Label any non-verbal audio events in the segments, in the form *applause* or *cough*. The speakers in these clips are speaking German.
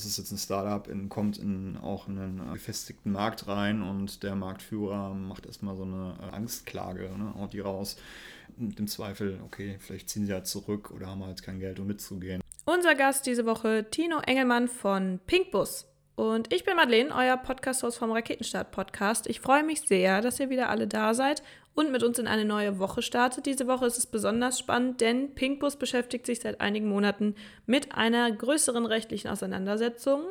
das ist jetzt ein Startup, in, kommt in auch in einen gefestigten Markt rein und der Marktführer macht erstmal so eine äh, Angstklage, ne, haut die raus. Mit dem Zweifel, okay, vielleicht ziehen sie ja zurück oder haben halt kein Geld, um mitzugehen. Unser Gast diese Woche, Tino Engelmann von Pinkbus. Und ich bin Madeleine, euer Podcast-Host vom Raketenstart-Podcast. Ich freue mich sehr, dass ihr wieder alle da seid und mit uns in eine neue Woche startet. Diese Woche ist es besonders spannend, denn Pinkbus beschäftigt sich seit einigen Monaten mit einer größeren rechtlichen Auseinandersetzung.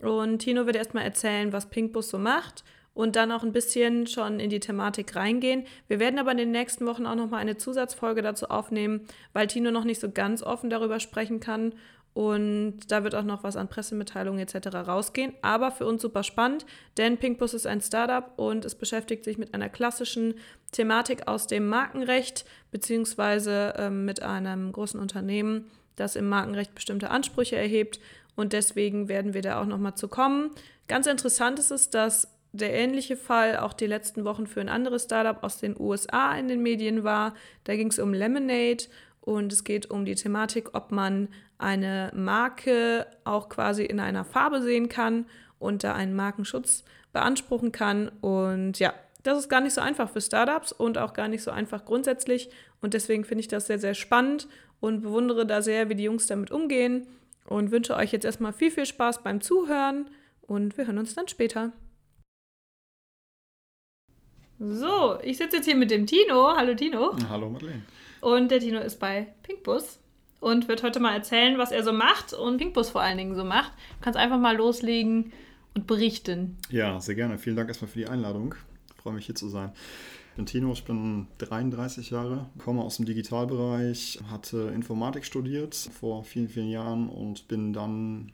Und Tino wird erstmal erzählen, was Pinkbus so macht und dann auch ein bisschen schon in die Thematik reingehen. Wir werden aber in den nächsten Wochen auch nochmal eine Zusatzfolge dazu aufnehmen, weil Tino noch nicht so ganz offen darüber sprechen kann und da wird auch noch was an Pressemitteilungen etc. rausgehen. Aber für uns super spannend, denn Pinkbus ist ein Startup und es beschäftigt sich mit einer klassischen Thematik aus dem Markenrecht, beziehungsweise ähm, mit einem großen Unternehmen, das im Markenrecht bestimmte Ansprüche erhebt. Und deswegen werden wir da auch nochmal zu kommen. Ganz interessant ist es, dass der ähnliche Fall auch die letzten Wochen für ein anderes Startup aus den USA in den Medien war. Da ging es um Lemonade und es geht um die Thematik, ob man eine Marke auch quasi in einer Farbe sehen kann und da einen Markenschutz beanspruchen kann. Und ja, das ist gar nicht so einfach für Startups und auch gar nicht so einfach grundsätzlich. Und deswegen finde ich das sehr, sehr spannend und bewundere da sehr, wie die Jungs damit umgehen. Und wünsche euch jetzt erstmal viel, viel Spaß beim Zuhören und wir hören uns dann später. So, ich sitze jetzt hier mit dem Tino. Hallo Tino. Hallo Madeleine. Und der Tino ist bei Pinkbus und wird heute mal erzählen, was er so macht und Pinkbus vor allen Dingen so macht. Du kannst einfach mal loslegen und berichten. Ja, sehr gerne. Vielen Dank erstmal für die Einladung. Ich freue mich hier zu sein. Ich bin Tino, ich bin 33 Jahre, komme aus dem Digitalbereich, hatte Informatik studiert vor vielen, vielen Jahren und bin dann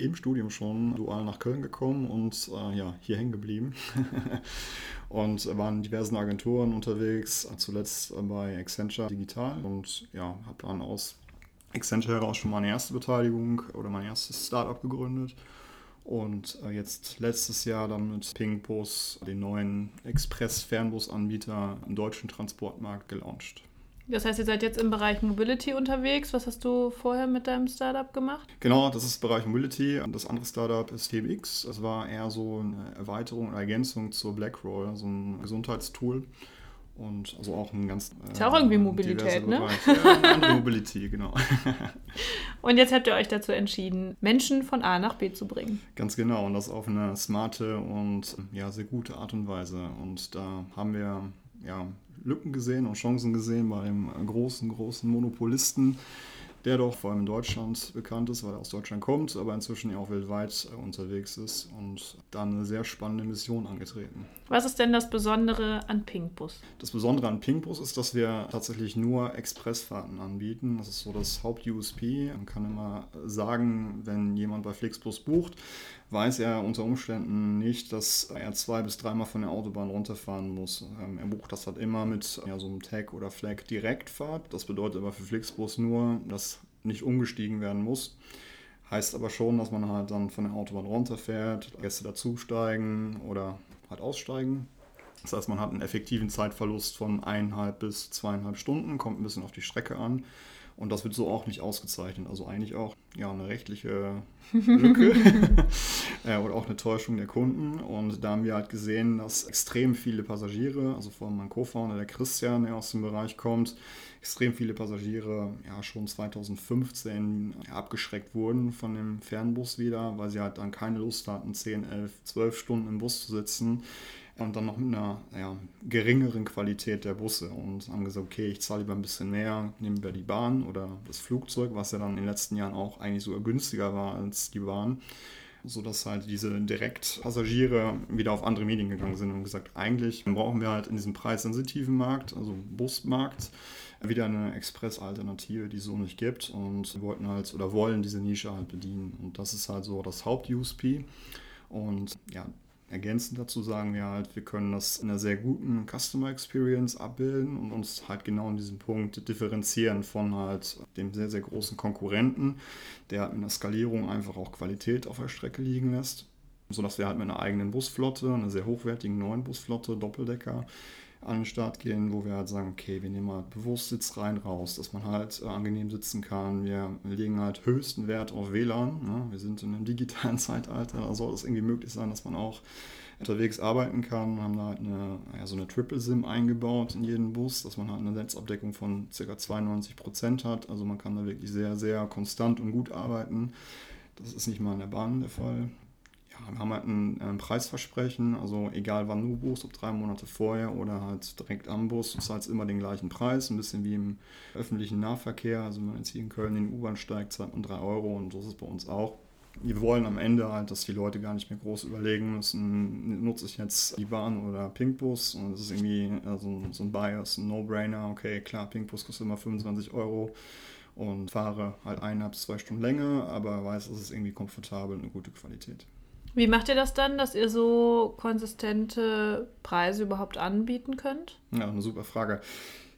im Studium schon dual nach Köln gekommen und äh, ja, hier hängen geblieben. *laughs* und war in diversen Agenturen unterwegs, zuletzt bei Accenture Digital und ja, habe dann aus Accenture heraus schon meine erste Beteiligung oder mein erstes Startup gegründet. Und äh, jetzt letztes Jahr dann mit Pingbus den neuen Express-Fernbusanbieter im deutschen Transportmarkt gelauncht. Das heißt, ihr seid jetzt im Bereich Mobility unterwegs. Was hast du vorher mit deinem Startup gemacht? Genau, das ist Bereich Mobility. Das andere Startup ist TMX. Das war eher so eine Erweiterung und Ergänzung zur Blackroll, so ein Gesundheitstool. Und also auch ein ganz. Äh, ist ja auch irgendwie Mobilität, ne? Ja, andere Mobility, *laughs* genau. und jetzt habt ihr euch dazu entschieden, Menschen von A nach B zu bringen. Ganz genau. Und das auf eine smarte und ja, sehr gute Art und Weise. Und da haben wir ja, Lücken gesehen und Chancen gesehen bei einem großen, großen Monopolisten, der doch vor allem in Deutschland bekannt ist, weil er aus Deutschland kommt, aber inzwischen ja auch weltweit unterwegs ist und dann eine sehr spannende Mission angetreten. Was ist denn das Besondere an Pinkbus? Das Besondere an Pinkbus ist, dass wir tatsächlich nur Expressfahrten anbieten. Das ist so das Haupt-USP. Man kann immer sagen, wenn jemand bei Flixbus bucht, weiß er unter Umständen nicht, dass er zwei bis dreimal von der Autobahn runterfahren muss. Ähm, er bucht das halt immer mit ja, so einem Tag oder Flag Direktfahrt. Das bedeutet aber für Flixbus nur, dass nicht umgestiegen werden muss. Heißt aber schon, dass man halt dann von der Autobahn runterfährt, Gäste dazusteigen oder halt aussteigen. Das heißt, man hat einen effektiven Zeitverlust von eineinhalb bis zweieinhalb Stunden, kommt ein bisschen auf die Strecke an. Und das wird so auch nicht ausgezeichnet. Also eigentlich auch ja, eine rechtliche *laughs* Lücke *laughs* äh, oder auch eine Täuschung der Kunden. Und da haben wir halt gesehen, dass extrem viele Passagiere, also vor allem mein Co-Founder, der Christian, der aus dem Bereich kommt, extrem viele Passagiere ja schon 2015 ja, abgeschreckt wurden von dem Fernbus wieder, weil sie halt dann keine Lust hatten, 10, 11, 12 Stunden im Bus zu sitzen und dann noch mit einer ja, geringeren Qualität der Busse. Und haben gesagt, okay, ich zahle lieber ein bisschen mehr, nehmen wir die Bahn oder das Flugzeug, was ja dann in den letzten Jahren auch eigentlich sogar günstiger war als die Bahn, sodass halt diese Direktpassagiere wieder auf andere Medien gegangen sind und gesagt, eigentlich brauchen wir halt in diesem preissensitiven Markt, also Busmarkt, wieder eine Express-Alternative, die es so nicht gibt. Und wollten halt oder wollen diese Nische halt bedienen. Und das ist halt so das Haupt-USP und ja, Ergänzend dazu sagen wir halt, wir können das in einer sehr guten Customer Experience abbilden und uns halt genau in diesem Punkt differenzieren von halt dem sehr, sehr großen Konkurrenten, der halt mit einer Skalierung einfach auch Qualität auf der Strecke liegen lässt, sodass wir halt mit einer eigenen Busflotte, einer sehr hochwertigen neuen Busflotte, Doppeldecker, an den Start gehen, wo wir halt sagen, okay, wir nehmen halt bewusst Sitz rein, raus, dass man halt äh, angenehm sitzen kann. Wir legen halt höchsten Wert auf WLAN. Ne? Wir sind in einem digitalen *laughs* Zeitalter, da soll es irgendwie möglich sein, dass man auch unterwegs arbeiten kann. Wir haben da halt eine, ja, so eine Triple SIM eingebaut in jeden Bus, dass man halt eine Netzabdeckung von ca. 92 Prozent hat. Also man kann da wirklich sehr, sehr konstant und gut arbeiten. Das ist nicht mal in der Bahn der Fall wir haben halt ein, ein, Preisversprechen, also egal wann du buchst, ob drei Monate vorher oder halt direkt am Bus, du zahlst immer den gleichen Preis, ein bisschen wie im öffentlichen Nahverkehr. Also wenn man jetzt hier in Köln in die U-Bahn steigt, zahlt man drei Euro und so ist es bei uns auch. Wir wollen am Ende halt, dass die Leute gar nicht mehr groß überlegen müssen, nutze ich jetzt die Bahn oder Pinkbus und das ist irgendwie also so ein Bias, ein No-Brainer. Okay, klar, Pinkbus kostet immer 25 Euro und fahre halt eineinhalb bis zwei Stunden länger, aber weiß, es ist irgendwie komfortabel und eine gute Qualität. Wie macht ihr das dann, dass ihr so konsistente Preise überhaupt anbieten könnt? Ja, eine super Frage.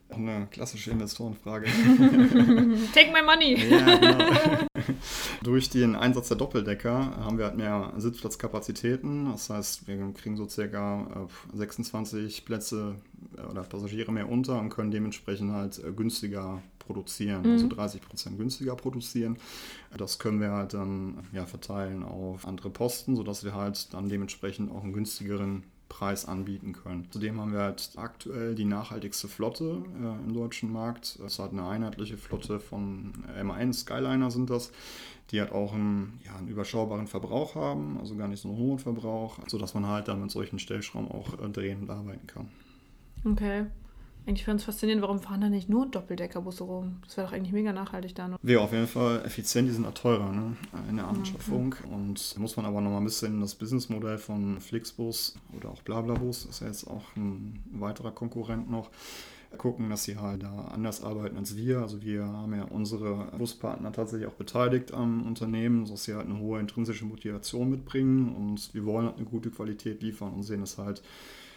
Eine klassische Investorenfrage. *laughs* Take my money! ja, genau. *laughs* Durch den Einsatz der Doppeldecker haben wir halt mehr Sitzplatzkapazitäten. Das heißt, wir kriegen so circa 26 äh, Plätze äh, oder Passagiere mehr unter und können dementsprechend halt äh, günstiger produzieren, mhm. also 30 Prozent günstiger produzieren. Das können wir halt dann ja, verteilen auf andere Posten, sodass wir halt dann dementsprechend auch einen günstigeren Preis anbieten können. Zudem haben wir halt aktuell die nachhaltigste Flotte äh, im deutschen Markt. Es hat eine einheitliche Flotte von MAN, Skyliner sind das, die halt auch einen, ja, einen überschaubaren Verbrauch haben, also gar nicht so einen hohen Verbrauch, sodass man halt dann mit solchen Stellschrauben auch äh, drehen und arbeiten kann. Okay. Eigentlich fand es faszinierend, warum fahren da nicht nur Doppeldeckerbusse rum? Das wäre doch eigentlich mega nachhaltig da. Wäre auf jeden Fall effizient, die sind auch teurer ne? in der Anschaffung. Mhm. Und muss man aber noch mal ein bisschen das Businessmodell von Flixbus oder auch Blablabus, ist ja jetzt auch ein weiterer Konkurrent noch, gucken, dass sie halt da anders arbeiten als wir. Also wir haben ja unsere Buspartner tatsächlich auch beteiligt am Unternehmen, sodass sie halt eine hohe intrinsische Motivation mitbringen und wir wollen halt eine gute Qualität liefern und sehen es halt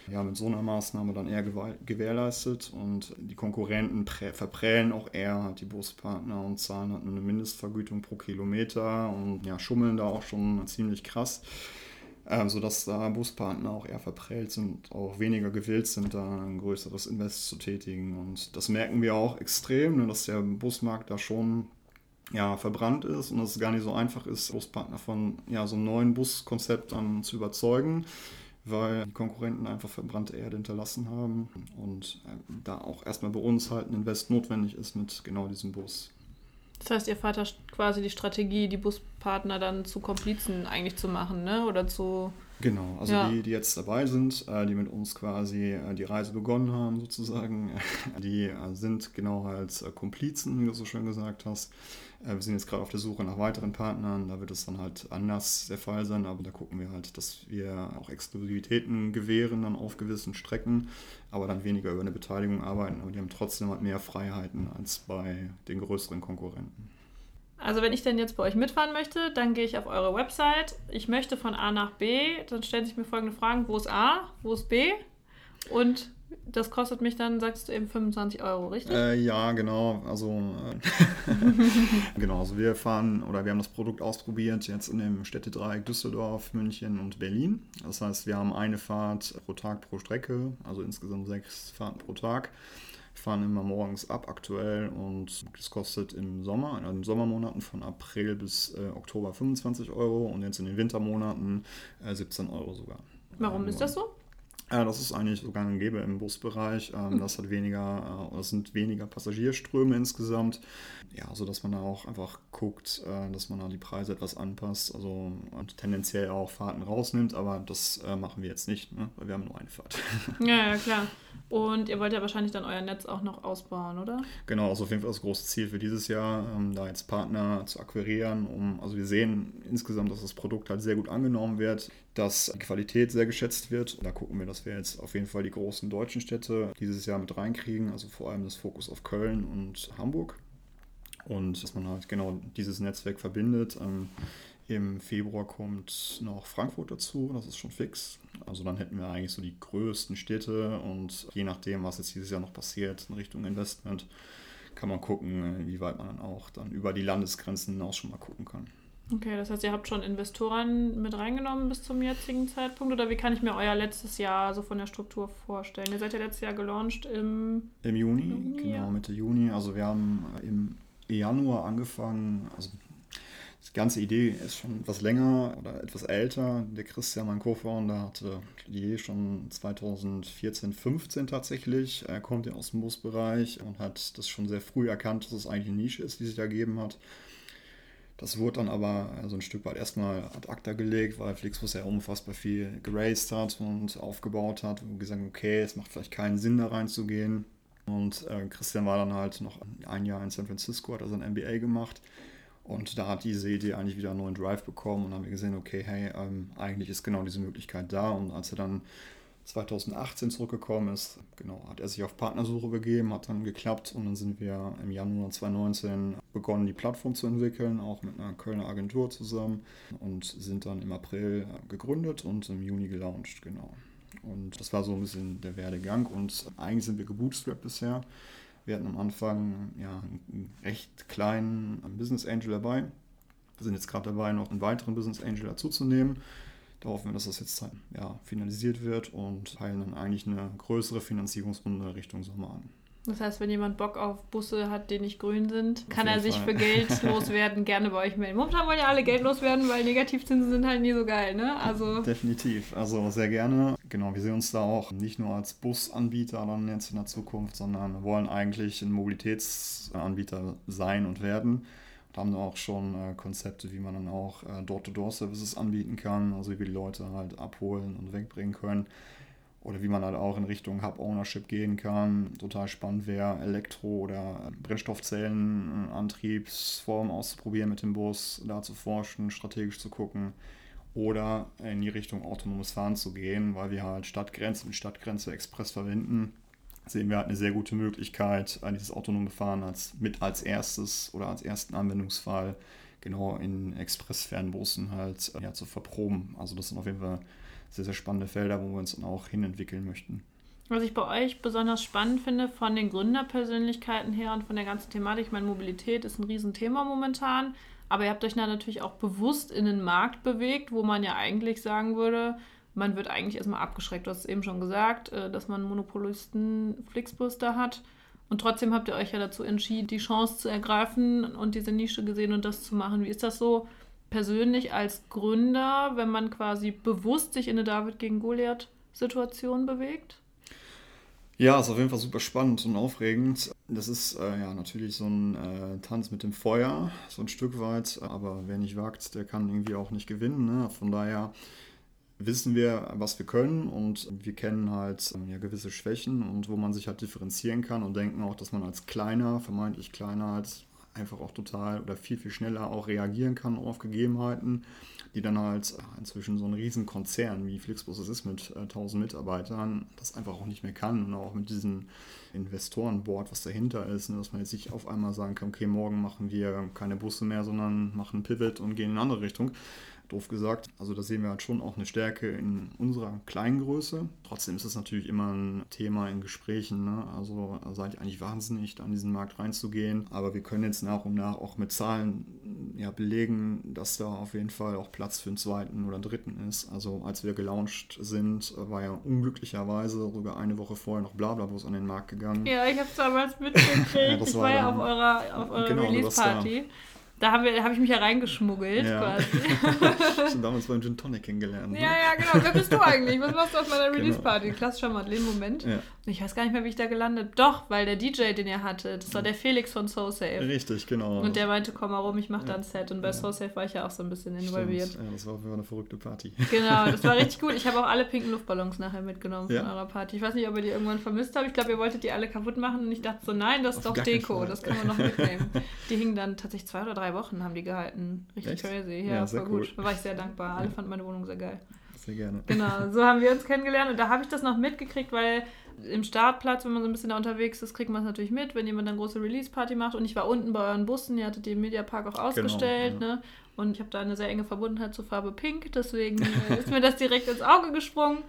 ja, mit so einer Maßnahme dann eher gewährleistet. Und die Konkurrenten verprellen auch eher. Die Buspartner und zahlen halt eine Mindestvergütung pro Kilometer und ja, schummeln da auch schon ziemlich krass, äh, sodass da Buspartner auch eher verprellt sind, auch weniger gewillt sind, da ein größeres Invest zu tätigen. Und das merken wir auch extrem, ne, dass der Busmarkt da schon ja, verbrannt ist und dass es gar nicht so einfach ist, Buspartner von ja, so einem neuen Buskonzept dann zu überzeugen weil die Konkurrenten einfach verbrannte Erde hinterlassen haben und äh, da auch erstmal bei uns halt ein Invest notwendig ist mit genau diesem Bus. Das heißt, ihr fahrt da quasi die Strategie, die Buspartner dann zu Komplizen eigentlich zu machen, ne? Oder zu. Genau, also ja. die, die jetzt dabei sind, äh, die mit uns quasi äh, die Reise begonnen haben, sozusagen, *laughs* die sind genau halt Komplizen, wie du so schön gesagt hast. Äh, wir sind jetzt gerade auf der Suche nach weiteren Partnern. Da wird es dann halt anders der Fall sein, aber da gucken wir halt, dass wir auch Exklusivitäten gewähren dann auf gewissen Strecken, aber dann weniger über eine Beteiligung arbeiten. Aber die haben trotzdem halt mehr Freiheiten als bei den größeren Konkurrenten. Also wenn ich denn jetzt bei euch mitfahren möchte, dann gehe ich auf eure Website. Ich möchte von A nach B, dann stellen sich mir folgende Fragen. Wo ist A? Wo ist B? Und das kostet mich dann, sagst du eben 25 Euro, richtig? Äh, ja, genau. Also äh, *laughs* genau, also wir fahren oder wir haben das Produkt ausprobiert jetzt in dem Städtedreieck Düsseldorf, München und Berlin. Das heißt, wir haben eine Fahrt pro Tag pro Strecke, also insgesamt sechs Fahrten pro Tag. Wir fahren immer morgens ab aktuell und das kostet im Sommer, in den Sommermonaten von April bis äh, Oktober 25 Euro und jetzt in den Wintermonaten äh, 17 Euro sogar. Warum ist das so? Ja, das ist eigentlich so gang und gäbe im Busbereich. Ähm, hm. das hat weniger, äh, das sind weniger Passagierströme insgesamt. Ja, so dass man da auch einfach guckt, äh, dass man da die Preise etwas anpasst. Also und tendenziell auch Fahrten rausnimmt, aber das äh, machen wir jetzt nicht, ne? weil wir haben nur eine Fahrt. *laughs* Ja, ja, klar. Und ihr wollt ja wahrscheinlich dann euer Netz auch noch ausbauen, oder? Genau, also auf jeden Fall das große Ziel für dieses Jahr, ähm, da jetzt Partner zu akquirieren. Um, also wir sehen insgesamt, dass das Produkt halt sehr gut angenommen wird, dass die Qualität sehr geschätzt wird. Da gucken wir, dass wir jetzt auf jeden Fall die großen deutschen Städte dieses Jahr mit reinkriegen, also vor allem das Fokus auf Köln und Hamburg. Und dass man halt genau dieses Netzwerk verbindet. Ähm, Im Februar kommt noch Frankfurt dazu, das ist schon fix. Also dann hätten wir eigentlich so die größten Städte und je nachdem, was jetzt dieses Jahr noch passiert in Richtung Investment, kann man gucken, wie weit man dann auch dann über die Landesgrenzen hinaus schon mal gucken kann. Okay, das heißt, ihr habt schon Investoren mit reingenommen bis zum jetzigen Zeitpunkt oder wie kann ich mir euer letztes Jahr so von der Struktur vorstellen? Ihr seid ja letztes Jahr gelauncht im... Im Juni, Juni genau, ja. Mitte Juni. Also wir haben im Januar angefangen, also die ganze Idee ist schon etwas länger oder etwas älter. Der Christian, mein Co-Founder, hatte die Idee schon 2014, 15 tatsächlich. Er kommt ja aus dem Busbereich und hat das schon sehr früh erkannt, dass es eigentlich eine Nische ist, die sich ergeben hat. Das wurde dann aber so ein Stück weit erstmal ad acta gelegt, weil Flixbus ja unfassbar viel geraced hat und aufgebaut hat und gesagt, okay, es macht vielleicht keinen Sinn, da reinzugehen. Und äh, Christian war dann halt noch ein Jahr in San Francisco, hat also ein MBA gemacht. Und da hat diese Idee eigentlich wieder einen neuen Drive bekommen und haben wir gesehen, okay, hey, ähm, eigentlich ist genau diese Möglichkeit da. Und als er dann 2018 zurückgekommen ist, genau, hat er sich auf Partnersuche begeben, hat dann geklappt und dann sind wir im Januar 2019 begonnen, die Plattform zu entwickeln, auch mit einer Kölner Agentur zusammen und sind dann im April gegründet und im Juni gelauncht, genau. Und das war so ein bisschen der Werdegang und eigentlich sind wir gebootstrapped bisher. Wir hatten am Anfang ja, einen recht kleinen Business Angel dabei. Wir sind jetzt gerade dabei, noch einen weiteren Business Angel dazuzunehmen. Da hoffen wir, dass das jetzt ja, finalisiert wird und peilen dann eigentlich eine größere Finanzierungsrunde Richtung Sommer an. Das heißt, wenn jemand Bock auf Busse hat, die nicht grün sind, kann er sich Fall. für Geld *laughs* loswerden, gerne bei euch melden. Momentan wollen ja alle Geld loswerden, weil Negativzinsen sind halt nie so geil, ne? Also Definitiv. Also sehr gerne. Genau, wir sehen uns da auch nicht nur als Busanbieter dann jetzt in der Zukunft, sondern wollen eigentlich ein Mobilitätsanbieter sein und werden. Und haben da auch schon äh, Konzepte, wie man dann auch äh, Door-to-Door-Services anbieten kann, also wie wir die Leute halt abholen und wegbringen können oder wie man halt auch in Richtung Hub-Ownership gehen kann. Total spannend wäre, Elektro- oder Brennstoffzellenantriebsformen auszuprobieren mit dem Bus, da zu forschen, strategisch zu gucken oder in die Richtung autonomes Fahren zu gehen, weil wir halt Stadtgrenze mit Stadtgrenze Express verwenden. Sehen wir halt eine sehr gute Möglichkeit, dieses autonome Fahren als, mit als erstes oder als ersten Anwendungsfall genau in Express-Fernbussen halt ja, zu verproben. Also das sind auf jeden Fall sehr, sehr spannende Felder, wo wir uns dann auch hinentwickeln möchten. Was ich bei euch besonders spannend finde, von den Gründerpersönlichkeiten her und von der ganzen Thematik, ich meine, Mobilität ist ein Riesenthema momentan, aber ihr habt euch natürlich auch bewusst in den Markt bewegt, wo man ja eigentlich sagen würde, man wird eigentlich erstmal abgeschreckt. Du hast es eben schon gesagt, äh, dass man Monopolisten Flixbus da hat. Und trotzdem habt ihr euch ja dazu entschieden, die Chance zu ergreifen und diese Nische gesehen und das zu machen. Wie ist das so persönlich als Gründer, wenn man quasi bewusst sich in eine David gegen Goliath-Situation bewegt? Ja, ist auf jeden Fall super spannend und aufregend. Das ist äh, ja natürlich so ein äh, Tanz mit dem Feuer, so ein Stück weit. Aber wer nicht wagt, der kann irgendwie auch nicht gewinnen. Ne? Von daher wissen wir, was wir können und wir kennen halt ähm, ja, gewisse Schwächen und wo man sich halt differenzieren kann und denken auch, dass man als kleiner, vermeintlich kleiner, als einfach auch total oder viel, viel schneller auch reagieren kann auf Gegebenheiten, die dann halt äh, inzwischen so ein Riesenkonzern wie Flixbus es ist mit äh, 1000 Mitarbeitern, das einfach auch nicht mehr kann und auch mit diesem Investorenboard, was dahinter ist, ne, dass man jetzt nicht auf einmal sagen kann, okay, morgen machen wir keine Busse mehr, sondern machen Pivot und gehen in eine andere Richtung doof gesagt. Also da sehen wir halt schon auch eine Stärke in unserer kleinen Größe. Trotzdem ist es natürlich immer ein Thema in Gesprächen. Ne? Also seid ihr eigentlich wahnsinnig, da an diesen Markt reinzugehen. Aber wir können jetzt nach und nach auch mit Zahlen ja, belegen, dass da auf jeden Fall auch Platz für einen zweiten oder dritten ist. Also als wir gelauncht sind, war ja unglücklicherweise sogar eine Woche vorher noch Blablabus an den Markt gegangen. Ja, ich habe es damals mitgekriegt. *laughs* ja, ich war ja auf eurer, auf eurer genau, Release-Party. Da habe hab ich mich ja reingeschmuggelt ja. quasi. *laughs* Schon *laughs* damals beim Gin Tonic kennengelernt. Ne? Ja, ja, genau. Wer bist du eigentlich? Was machst du auf meiner genau. Release-Party? Klassischer Madeleine-Moment. Ja. Ich weiß gar nicht mehr, wie ich da gelandet Doch, weil der DJ, den ihr hattet, das war der Felix von SoSafe. Richtig, genau. Und der meinte, komm mal rum, ich mach da ein Set. Und bei ja. SoSafe war ich ja auch so ein bisschen involviert. Stimmt. Ja, das war auf eine verrückte Party. Genau, das war *laughs* richtig gut. Ich habe auch alle pinken Luftballons nachher mitgenommen von eurer Party. Ich weiß nicht, ob ihr die irgendwann vermisst habt. Ich glaube, ihr wolltet die alle kaputt machen. Und ich dachte so, nein, das ist auf doch Deko. Das kann man noch mitnehmen. Die hingen dann tatsächlich zwei oder drei Wochen, haben die gehalten. Richtig Echt? crazy. Ja, ja voll cool. gut. Da war ich sehr dankbar. Alle fanden meine Wohnung sehr geil. Sehr gerne. Genau, so haben wir uns kennengelernt und da habe ich das noch mitgekriegt, weil im Startplatz, wenn man so ein bisschen da unterwegs ist, kriegt man es natürlich mit, wenn jemand eine große Release-Party macht. Und ich war unten bei euren Bussen, ihr hattet im Mediapark auch genau, ausgestellt, genau, ja. ne? Und ich habe da eine sehr enge Verbundenheit zur Farbe Pink, deswegen äh, ist mir das direkt ins Auge gesprungen.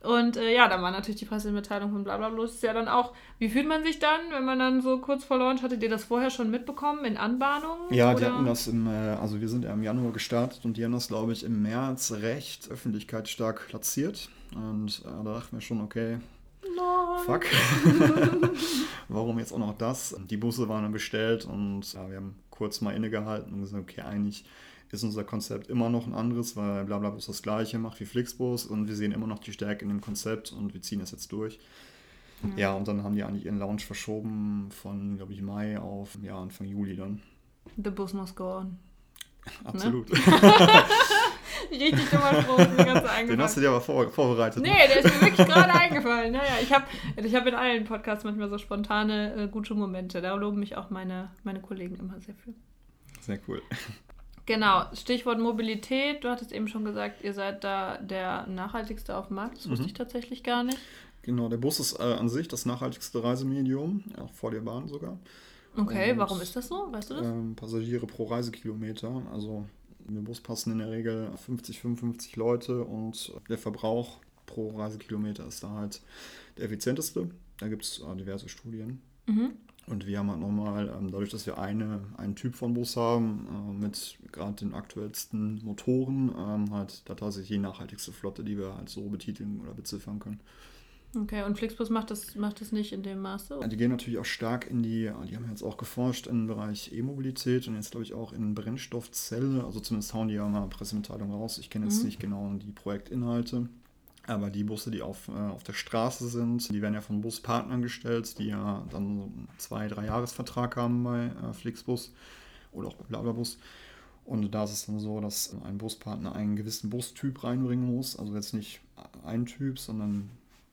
Und äh, ja, dann war natürlich die Pressemitteilung von Blablabla. ist ja dann auch, wie fühlt man sich dann, wenn man dann so kurz vor Launch, hattet ihr das vorher schon mitbekommen in Anbahnung? Ja, oder? die hatten das im, äh, also wir sind ja im Januar gestartet und die haben das, glaube ich, im März recht öffentlichkeitsstark platziert. Und äh, da dachten wir schon, okay, Nein. Fuck. *laughs* Warum jetzt auch noch das? Die Busse waren dann bestellt und ja, wir haben kurz mal innegehalten und gesagt, okay, eigentlich ist unser Konzept immer noch ein anderes, weil Blablabus das gleiche macht wie Flixbus und wir sehen immer noch die Stärke in dem Konzept und wir ziehen das jetzt durch. Mhm. Ja, und dann haben die eigentlich ihren Launch verschoben von, glaube ich, Mai auf ja, Anfang Juli dann. The bus must go on. *laughs* Absolut. Ne? *laughs* Richtig dummer Spruch, mir ganz eingefallen. Den hast du dir aber vor, vorbereitet. Nee, ne? der ist mir wirklich gerade eingefallen. Naja, ich habe ich hab in allen Podcasts manchmal so spontane, äh, gute Momente. Da loben mich auch meine, meine Kollegen immer sehr viel. Sehr cool. Genau, Stichwort Mobilität. Du hattest eben schon gesagt, ihr seid da der nachhaltigste auf dem Markt. Das wusste mhm. ich tatsächlich gar nicht. Genau, der Bus ist äh, an sich das nachhaltigste Reisemedium, ja, vor der Bahn sogar. Okay, Und, warum ist das so? Weißt du das? Ähm, Passagiere pro Reisekilometer. Also in den Bus passen in der Regel 50, 55 Leute und der Verbrauch pro Reisekilometer ist da halt der effizienteste. Da gibt es äh, diverse Studien. Mhm. Und wir haben halt nochmal, ähm, dadurch, dass wir eine, einen Typ von Bus haben, äh, mit gerade den aktuellsten Motoren, ähm, halt da tatsächlich die nachhaltigste Flotte, die wir halt so betiteln oder beziffern können. Okay, und Flixbus macht das, macht das nicht in dem Maße? Die gehen natürlich auch stark in die, die haben jetzt auch geforscht im Bereich E-Mobilität und jetzt glaube ich auch in Brennstoffzelle, also zumindest hauen die ja mal Pressemitteilung raus. Ich kenne jetzt mhm. nicht genau die Projektinhalte. Aber die Busse, die auf, äh, auf der Straße sind, die werden ja von Buspartnern gestellt, die ja dann so einen zwei-, drei Jahresvertrag haben bei äh, Flixbus oder auch bei Blablabus. Und da ist es dann so, dass ein Buspartner einen gewissen Bustyp reinbringen muss. Also jetzt nicht ein Typ, sondern,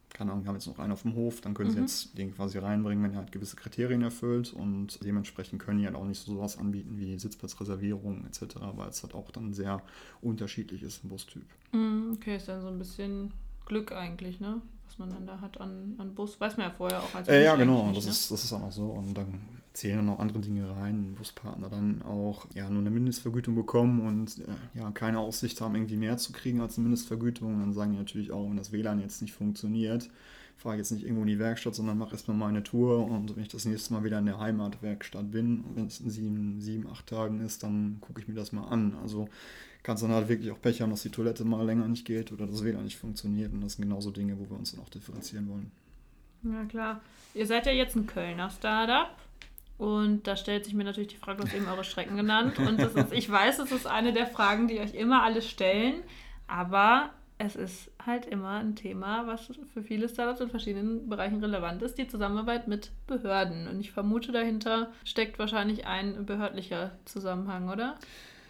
keine Ahnung, wir haben jetzt noch einen auf dem Hof, dann können mhm. sie jetzt den quasi reinbringen, wenn er halt gewisse Kriterien erfüllt. Und dementsprechend können die halt auch nicht so sowas anbieten wie Sitzplatzreservierung etc., weil es halt auch dann sehr unterschiedlich ist, ein Bustyp. Mhm, okay, ist dann so ein bisschen Glück eigentlich, ne? Was man dann da hat an, an Bus. Weiß man ja vorher auch als äh, Ja, genau, nicht, das, ne? ist, das ist auch noch so. Und dann zählen dann noch andere Dinge rein. Buspartner dann auch ja, nur eine Mindestvergütung bekommen und äh, ja, keine Aussicht haben, irgendwie mehr zu kriegen als eine Mindestvergütung. Dann sagen die natürlich auch, wenn das WLAN jetzt nicht funktioniert, fahre jetzt nicht irgendwo in die Werkstatt, sondern mache erstmal meine Tour und wenn ich das nächste Mal wieder in der Heimatwerkstatt bin, wenn es in sieben, sieben, acht Tagen ist, dann gucke ich mir das mal an. Also kannst dann halt wirklich auch Pech haben, dass die Toilette mal länger nicht geht oder das WLAN nicht funktioniert. Und das sind genauso Dinge, wo wir uns dann auch differenzieren wollen. Ja, klar. Ihr seid ja jetzt ein Kölner Startup. Und da stellt sich mir natürlich die Frage, du hast eben eure Strecken genannt. Und das ist, ich weiß, das ist eine der Fragen, die euch immer alle stellen. Aber es ist halt immer ein Thema, was für viele Startups in verschiedenen Bereichen relevant ist, die Zusammenarbeit mit Behörden. Und ich vermute, dahinter steckt wahrscheinlich ein behördlicher Zusammenhang, oder?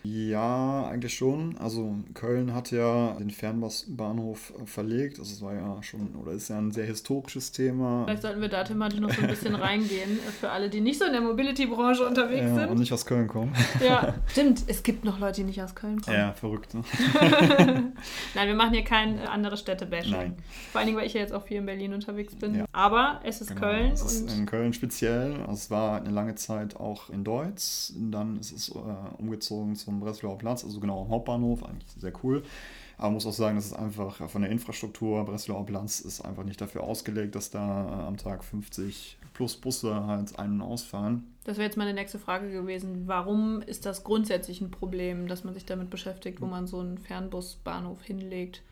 Ja, eigentlich schon. Also Köln hat ja den Fernbahnhof äh, verlegt. Also es war ja schon oder ist ja ein sehr historisches Thema. Vielleicht sollten wir da thematisch noch so ein bisschen *laughs* reingehen äh, für alle, die nicht so in der Mobility-Branche unterwegs ja, sind. Und nicht aus Köln kommen. Ja, *laughs* stimmt. Es gibt noch Leute, die nicht aus Köln kommen. Ja, verrückt. Ne? *laughs* Nein, wir machen hier kein äh, andere Städte-Bashing. Nein. Vor allen Dingen, weil ich ja jetzt auch viel in Berlin unterwegs bin. Ja. Aber es ist genau, Köln. Es ist in Köln speziell. Also es war eine lange Zeit auch in Deutsch. Dann ist es äh, umgezogen zum am Breslauer Platz, also genau am Hauptbahnhof, eigentlich sehr cool. Aber man muss auch sagen, das ist einfach von der Infrastruktur, Breslauer Platz ist einfach nicht dafür ausgelegt, dass da am Tag 50 plus Busse halt einen ausfahren. Das wäre jetzt meine nächste Frage gewesen. Warum ist das grundsätzlich ein Problem, dass man sich damit beschäftigt, wo man so einen Fernbusbahnhof hinlegt?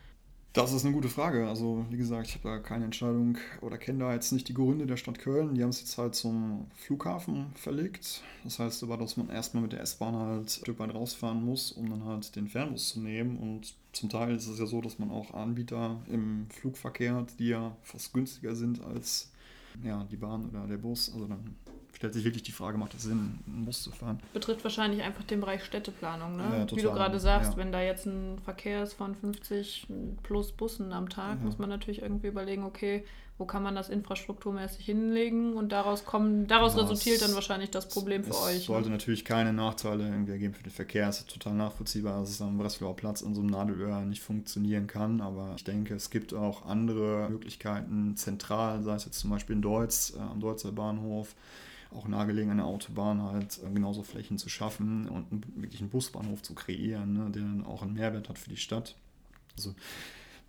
Das ist eine gute Frage. Also, wie gesagt, ich habe da keine Entscheidung oder kenne da jetzt nicht die Gründe der Stadt Köln. Die haben es jetzt halt zum Flughafen verlegt. Das heißt aber, dass man erstmal mit der S-Bahn halt ein Stück weit rausfahren muss, um dann halt den Fernbus zu nehmen. Und zum Teil ist es ja so, dass man auch Anbieter im Flugverkehr hat, die ja fast günstiger sind als ja, die Bahn oder der Bus. Also dann stellt sich wirklich die Frage, macht es Sinn, einen Bus zu fahren? Betrifft wahrscheinlich einfach den Bereich Städteplanung, ne? Ja, Wie du gerade sagst, ja. wenn da jetzt ein Verkehr ist von 50 plus Bussen am Tag, ja. muss man natürlich irgendwie überlegen, okay, wo kann man das infrastrukturmäßig hinlegen und daraus kommen, daraus resultiert dann wahrscheinlich das Problem für es euch. Es sollte ne? natürlich keine Nachteile irgendwie ergeben für den Verkehr. Es ist total nachvollziehbar, dass es am Breslauer Platz an so einem Nadelöhr nicht funktionieren kann, aber ich denke, es gibt auch andere Möglichkeiten zentral, sei es jetzt zum Beispiel in Deutz, äh, am Deutzer Bahnhof, auch nahegelegen an Autobahn halt äh, genauso Flächen zu schaffen und wirklich einen Busbahnhof zu kreieren, ne, der dann auch einen Mehrwert hat für die Stadt. Also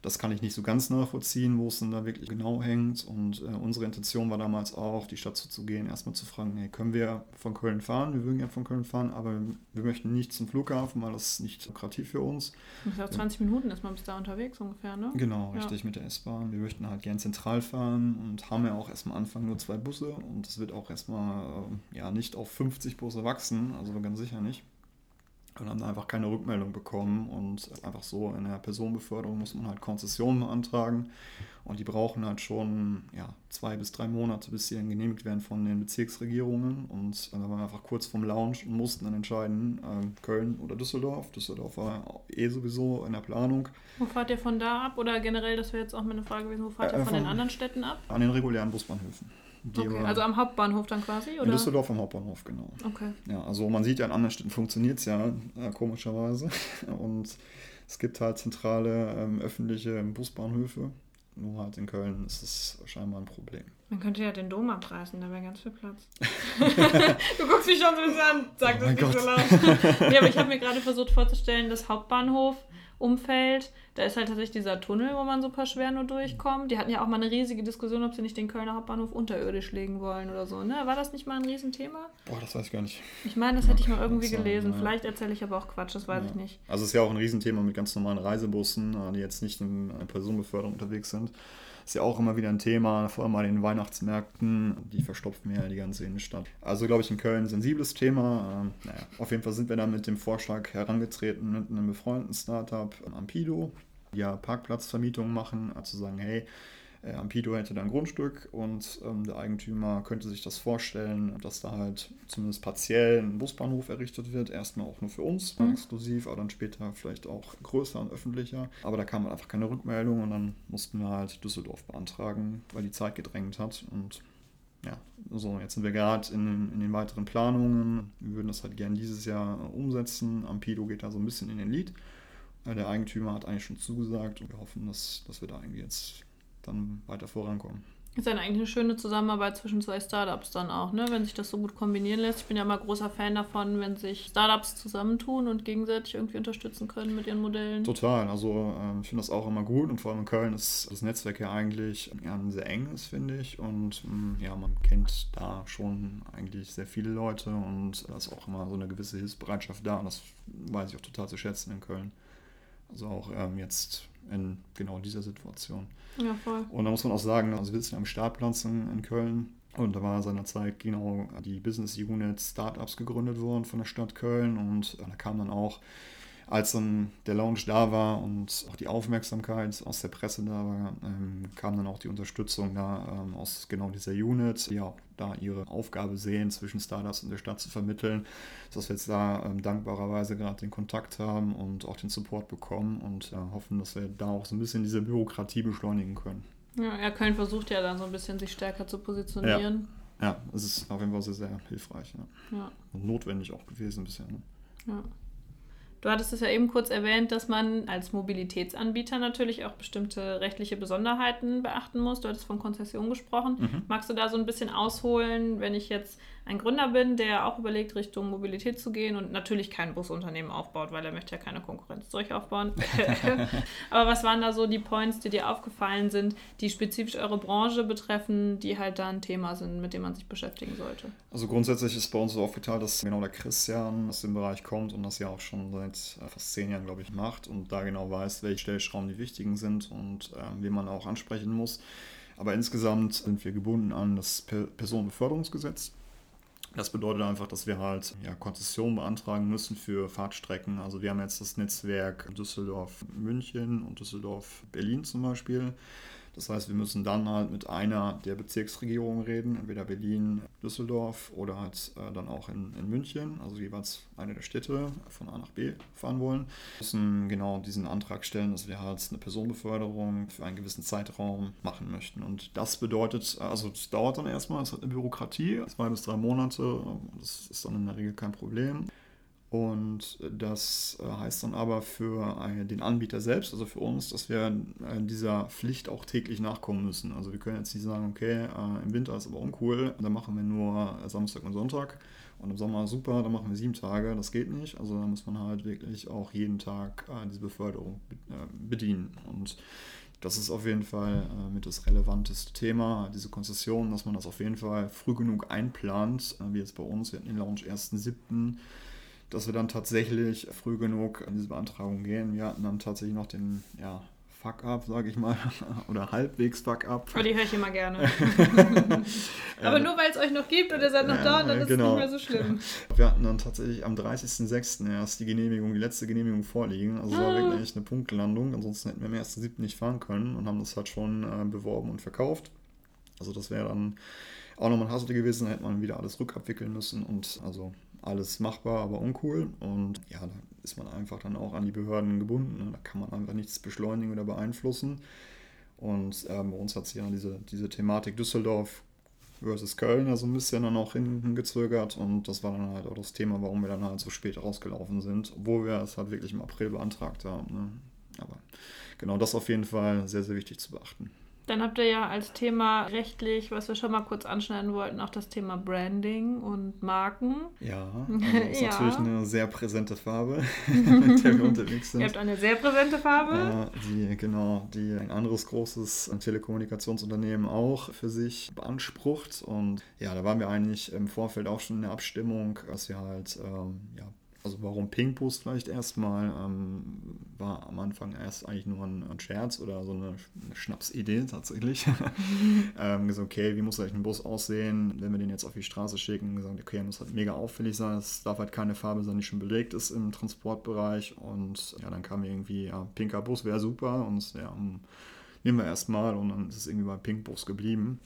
Das kann ich nicht so ganz nachvollziehen, wo es denn da wirklich genau hängt. Und äh, unsere Intention war damals auch, die Stadt zuzugehen, erstmal zu fragen, hey, können wir von Köln fahren? Wir würden gerne von Köln fahren, aber wir möchten nicht zum Flughafen, weil das ist nicht lukrativ für uns. Das ist auch 20 ja. Minuten ist man bis da unterwegs ungefähr, ne? Genau, richtig, ja. mit der S-Bahn. Wir möchten halt gern zentral fahren und haben ja auch erstmal Anfang nur zwei Busse und es wird auch erstmal äh, ja nicht auf 50 Busse wachsen, also ganz sicher nicht und haben einfach keine Rückmeldung bekommen. Und einfach so in der Personenbeförderung muss man halt Konzessionen beantragen. Und die brauchen halt schon ja, zwei bis drei Monate, bis sie dann genehmigt werden von den Bezirksregierungen. Und dann waren wir einfach kurz vorm Lounge und mussten dann entscheiden, äh, Köln oder Düsseldorf. Düsseldorf war eh sowieso in der Planung. Wo fahrt ihr von da ab? Oder generell, das wäre jetzt auch meine Frage gewesen, wo fahrt ihr äh, von, von den anderen Städten ab? An den regulären Busbahnhöfen. Okay, also am Hauptbahnhof dann quasi? Oder? In Düsseldorf am Hauptbahnhof, genau. Okay. Ja, also man sieht ja in anderen Städten funktioniert es ja, äh, komischerweise. *laughs* Und es gibt halt zentrale ähm, öffentliche Busbahnhöfe. Nur halt in Köln ist es scheinbar ein Problem. Man könnte ja den Dom abreißen, da wäre ganz viel Platz. *laughs* du guckst mich schon so ein bisschen an, sag oh das nicht Gott. so laut. *laughs* ja, aber ich habe mir gerade versucht vorzustellen, das Hauptbahnhof Umfeld. Da ist halt tatsächlich dieser Tunnel, wo man super schwer nur durchkommt. Die hatten ja auch mal eine riesige Diskussion, ob sie nicht den Kölner Hauptbahnhof unterirdisch legen wollen oder so. Ne? War das nicht mal ein Riesenthema? Boah, das weiß ich gar nicht. Ich meine, das hätte ich mal irgendwie gelesen. Ja. Vielleicht erzähle ich aber auch Quatsch, das weiß ja. ich nicht. Also es ist ja auch ein Riesenthema mit ganz normalen Reisebussen, äh, die jetzt nicht in Personenbeförderung unterwegs sind. Ist ja auch immer wieder ein Thema, vor allem bei den Weihnachtsmärkten. Die verstopfen ja die ganze Innenstadt. Also, glaube ich, in Köln ein sensibles Thema. Ähm, naja, auf jeden Fall sind wir da mit dem Vorschlag herangetreten mit einem befreundeten Startup, Ampido, die ja Parkplatzvermietungen machen, also sagen, hey, Ampido hätte da ein Grundstück und ähm, der Eigentümer könnte sich das vorstellen, dass da halt zumindest partiell ein Busbahnhof errichtet wird. Erstmal auch nur für uns, mhm. exklusiv, aber dann später vielleicht auch größer und öffentlicher. Aber da kam einfach keine Rückmeldung und dann mussten wir halt Düsseldorf beantragen, weil die Zeit gedrängt hat und ja, so, jetzt sind wir gerade in, in, den weiteren Planungen. Wir würden das halt gerne dieses Jahr umsetzen. Ampido geht da so ein bisschen in den Lied. Der Eigentümer hat eigentlich schon zugesagt und wir hoffen, dass, dass wir da irgendwie jetzt dann weiter vorankommen. Ist dann eigentlich eine schöne Zusammenarbeit zwischen zwei Startups dann auch, ne? wenn sich das so gut kombinieren lässt. Ich bin ja immer großer Fan davon, wenn sich Startups zusammentun und gegenseitig irgendwie unterstützen können mit ihren Modellen. Total, also ähm, ich finde das auch immer gut und vor allem in Köln ist das Netzwerk ja eigentlich ja, ein sehr enges, finde ich. Und ähm, ja, man kennt da schon eigentlich sehr viele Leute und da ist auch immer so eine gewisse Hilfsbereitschaft da und das weiß ich auch total zu schätzen in Köln. Also auch ähm, jetzt in genau dieser Situation. Ja, voll. Und da muss man auch sagen, also wir sitzen am Startplatz in, in Köln und da war seinerzeit genau die Business Unit Startups gegründet worden von der Stadt Köln und da kam dann auch als dann der Launch da war und auch die Aufmerksamkeit aus der Presse da war, ähm, kam dann auch die Unterstützung da ähm, aus genau dieser Unit, die auch da ihre Aufgabe sehen, zwischen Startups und der Stadt zu vermitteln, dass wir jetzt da ähm, dankbarerweise gerade den Kontakt haben und auch den Support bekommen und äh, hoffen, dass wir da auch so ein bisschen diese Bürokratie beschleunigen können. Ja, ja, Köln versucht ja dann so ein bisschen sich stärker zu positionieren. Ja, ja es ist auf jeden Fall sehr, sehr hilfreich. Ja. ja. Und notwendig auch gewesen bisher. Ne? Ja. Du hattest es ja eben kurz erwähnt, dass man als Mobilitätsanbieter natürlich auch bestimmte rechtliche Besonderheiten beachten muss. Du hattest von Konzession gesprochen. Mhm. Magst du da so ein bisschen ausholen, wenn ich jetzt ein Gründer bin, der auch überlegt, Richtung Mobilität zu gehen und natürlich kein Busunternehmen aufbaut, weil er möchte ja keine Konkurrenz durch aufbauen. *laughs* Aber was waren da so die Points, die dir aufgefallen sind, die spezifisch eure Branche betreffen, die halt da ein Thema sind, mit dem man sich beschäftigen sollte? Also grundsätzlich ist bei uns so aufgeteilt, dass genau der Christian aus dem Bereich kommt und das ja auch schon seit fast zehn Jahren, glaube ich, macht und da genau weiß, welche Stellschrauben die wichtigen sind und äh, wen man auch ansprechen muss. Aber insgesamt sind wir gebunden an das Personenbeförderungsgesetz. Das bedeutet einfach, dass wir halt ja, Konzessionen beantragen müssen für Fahrtstrecken. Also wir haben jetzt das Netzwerk Düsseldorf-München und Düsseldorf-Berlin zum Beispiel. Das heißt, wir müssen dann halt mit einer der Bezirksregierungen reden, entweder Berlin, Düsseldorf oder halt äh, dann auch in, in München, also jeweils eine der Städte von A nach B fahren wollen. Wir müssen genau diesen Antrag stellen, dass wir halt eine Personenbeförderung für einen gewissen Zeitraum machen möchten. Und das bedeutet, also es dauert dann erstmal, es hat eine Bürokratie, zwei bis drei Monate, das ist dann in der Regel kein Problem. Und das äh, heißt dann aber für den Anbieter selbst, also für uns, dass wir äh, dieser Pflicht auch täglich nachkommen müssen. Also wir können jetzt nicht sagen, okay, äh, im Winter ist aber uncool, dann machen wir nur Samstag und Sonntag Und im Sommer super, dann machen wir sieben Tage, das geht nicht. Also da muss man halt wirklich auch jeden Tag äh, diese Beförderung äh, bedienen. Und das ist auf jeden Fall äh, mit das relevanteste Thema, diese Konzession, dass man das auf jeden Fall früh genug einplant, äh, wie jetzt bei uns, wir hatten den Launch 1.7., dass wir dann tatsächlich früh genug in diese Beantragung gehen. Wir hatten dann tatsächlich noch den ja, Fuck-up, sage ich mal, *laughs* oder halbwegs Fuck-up. Aber oh, die höre ich immer gerne. *laughs* Aber nur weil es euch noch gibt und ihr seid noch ja, da, dann ist genau. es nicht mehr so schlimm. *laughs* Wir hatten dann tatsächlich am 30.06. erst die Genehmigung, die letzte Genehmigung vorliegen. Also es war ah. wirklich eine Punktlandung. Ansonsten hätten wir am 1.07. nicht fahren können und haben das halt schon äh, beworben und verkauft. Also das wäre dann auch nochmal ein Hassel gewesen, da hätte man wieder alles rückabwickeln müssen und also alles machbar, aber uncool. Und ja, da ist man einfach dann auch an die Behörden gebunden. Ne? Da kann man einfach nichts beschleunigen oder beeinflussen. Und äh, bei uns hat sich ja diese, diese Thematik Düsseldorf versus Köln ja so ein bisschen dann auch hinten gezögert. Und das war dann halt auch das Thema, warum wir dann halt so spät rausgelaufen sind, obwohl wir es halt wirklich im April beantragt haben. Ne? Aber genau das auf jeden Fall sehr, sehr wichtig zu beachten. Dann habt ihr ja als Thema rechtlich, was wir schon mal kurz anschneiden wollten, auch das Thema Branding und Marken. Ja, *laughs* also das ist ja. natürlich eine sehr präsente Farbe, *laughs* mit der wir unterwegs sind. Ihr habt eine sehr präsente Farbe. Ja, die, genau, die ein anderes großes Telekommunikationsunternehmen auch für sich beansprucht. Und ja, da waren wir eigentlich im Vorfeld auch schon in der Abstimmung, dass wir halt ähm, ja, also warum Pinkbus vielleicht erstmal, ähm, war am Anfang erst eigentlich nur ein, ein Scherz oder so eine, eine Schnapsidee tatsächlich. *laughs* ähm, gesagt, okay, wie muss eigentlich ein Bus aussehen, wenn wir den jetzt auf die Straße schicken? Gesagt, okay, muss halt mega auffällig sein, es darf halt keine Farbe sein, die schon belegt ist im Transportbereich. Und ja, dann kam irgendwie, ja, pinker Bus wäre super und ja, nehmen wir erstmal und dann ist es irgendwie bei Pinkbus geblieben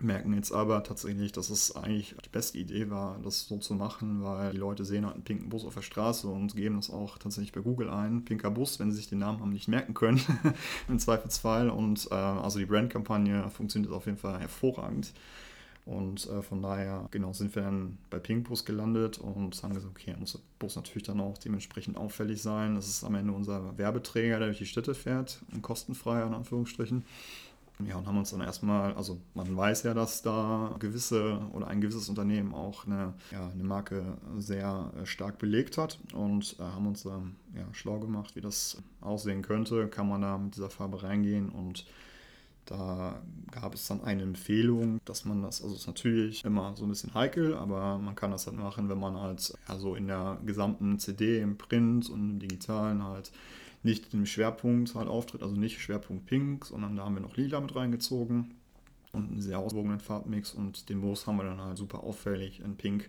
merken jetzt aber tatsächlich, dass es eigentlich die beste Idee war, das so zu machen, weil die Leute sehen halt einen pinken Bus auf der Straße und geben das auch tatsächlich bei Google ein. Pinker Bus, wenn sie sich den Namen haben, nicht merken können, *laughs* im Zweifelsfall. Und äh, also die Brandkampagne funktioniert auf jeden Fall hervorragend. Und äh, von daher, genau, sind wir dann bei Pinkbus gelandet und haben gesagt, okay, muss der Bus natürlich dann auch dementsprechend auffällig sein. Das ist am Ende unser Werbeträger, der durch die Städte fährt, kostenfrei in Anführungsstrichen. Ja, und haben uns dann erstmal, also man weiß ja, dass da gewisse oder ein gewisses Unternehmen auch eine, ja, eine Marke sehr äh, stark belegt hat und äh, haben uns dann ja, schlau gemacht, wie das aussehen könnte. Kann man da mit dieser Farbe reingehen und da gab es dann eine Empfehlung, dass man das, also ist natürlich immer so ein bisschen heikel, aber man kann das halt machen, wenn man halt ja, so in der gesamten CD, im Print und im Digitalen halt nicht im Schwerpunkt halt auftritt, also nicht Schwerpunkt Pink, sondern da haben wir noch Lila mit reingezogen und einen sehr ausgewogenen Farbmix und den Moos haben wir dann halt super auffällig in Pink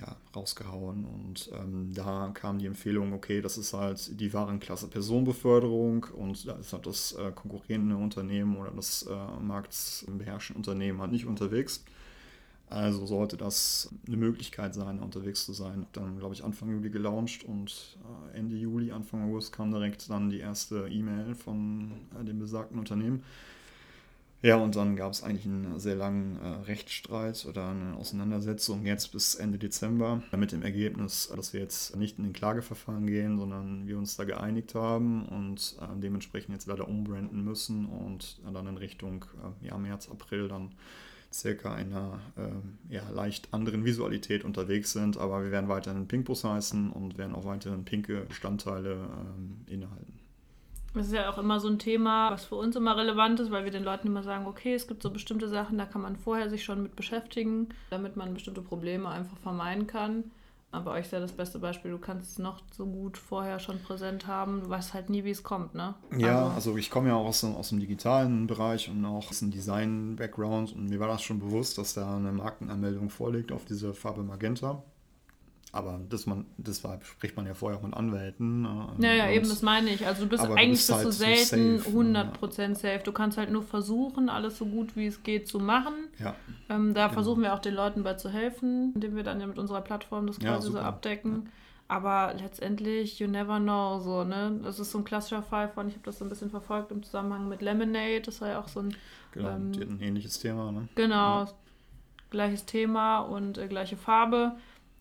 ja, rausgehauen und ähm, da kam die Empfehlung, okay, das ist halt die Warenklasse Personenbeförderung und da ist halt das äh, konkurrierende Unternehmen oder das äh, marktbeherrschende Unternehmen halt nicht unterwegs. Also sollte das eine Möglichkeit sein, unterwegs zu sein. Dann, glaube ich, Anfang Juli gelauncht und äh, Ende Juli, Anfang August kam direkt dann die erste E-Mail von äh, dem besagten Unternehmen. Ja, und dann gab es eigentlich einen sehr langen äh, Rechtsstreit oder eine Auseinandersetzung jetzt bis Ende Dezember mit dem Ergebnis, dass wir jetzt nicht in den Klageverfahren gehen, sondern wir uns da geeinigt haben und äh, dementsprechend jetzt leider umbranden müssen und dann in Richtung äh, ja, März, April dann circa einer äh, ja, leicht anderen Visualität unterwegs sind, aber wir werden weiterhin Pinkbus heißen und werden auch weiterhin pinke Bestandteile ähm, innehalten. Das ist ja auch immer so ein Thema, was für uns immer relevant ist, weil wir den Leuten immer sagen, okay, es gibt so bestimmte Sachen, da kann man vorher sich schon mit beschäftigen, damit man bestimmte Probleme einfach vermeiden kann. Aber euch ist ja das beste Beispiel, du kannst es noch so gut vorher schon präsent haben, du weißt halt nie, wie es kommt, ne? Ja, also, also ich komme ja auch aus, aus dem digitalen Bereich und auch aus dem Design-Background und mir war das schon bewusst, dass da eine Markenanmeldung vorliegt auf diese Farbe Magenta. Aber das, man, das war, spricht man ja vorher auch mit Anwälten. Äh, ja, ja, eben, das meine ich. Also du bist eigentlich du bist, halt du selten safe, 100% safe. Du kannst halt nur versuchen, alles so gut wie es geht zu machen. Ja. Ähm, da genau. versuchen wir auch den Leuten bei zu helfen, indem wir dann ja mit unserer Plattform das quasi ja, so abdecken. Ja. Aber letztendlich, you never know, so, ne? Das ist so ein klassischer Fall von, ich habe das so ein bisschen verfolgt im Zusammenhang mit Lemonade, das war ja auch so ein... Genau, ähm, ein ähnliches Thema, ne? Genau, ja. gleiches Thema und äh, gleiche Farbe.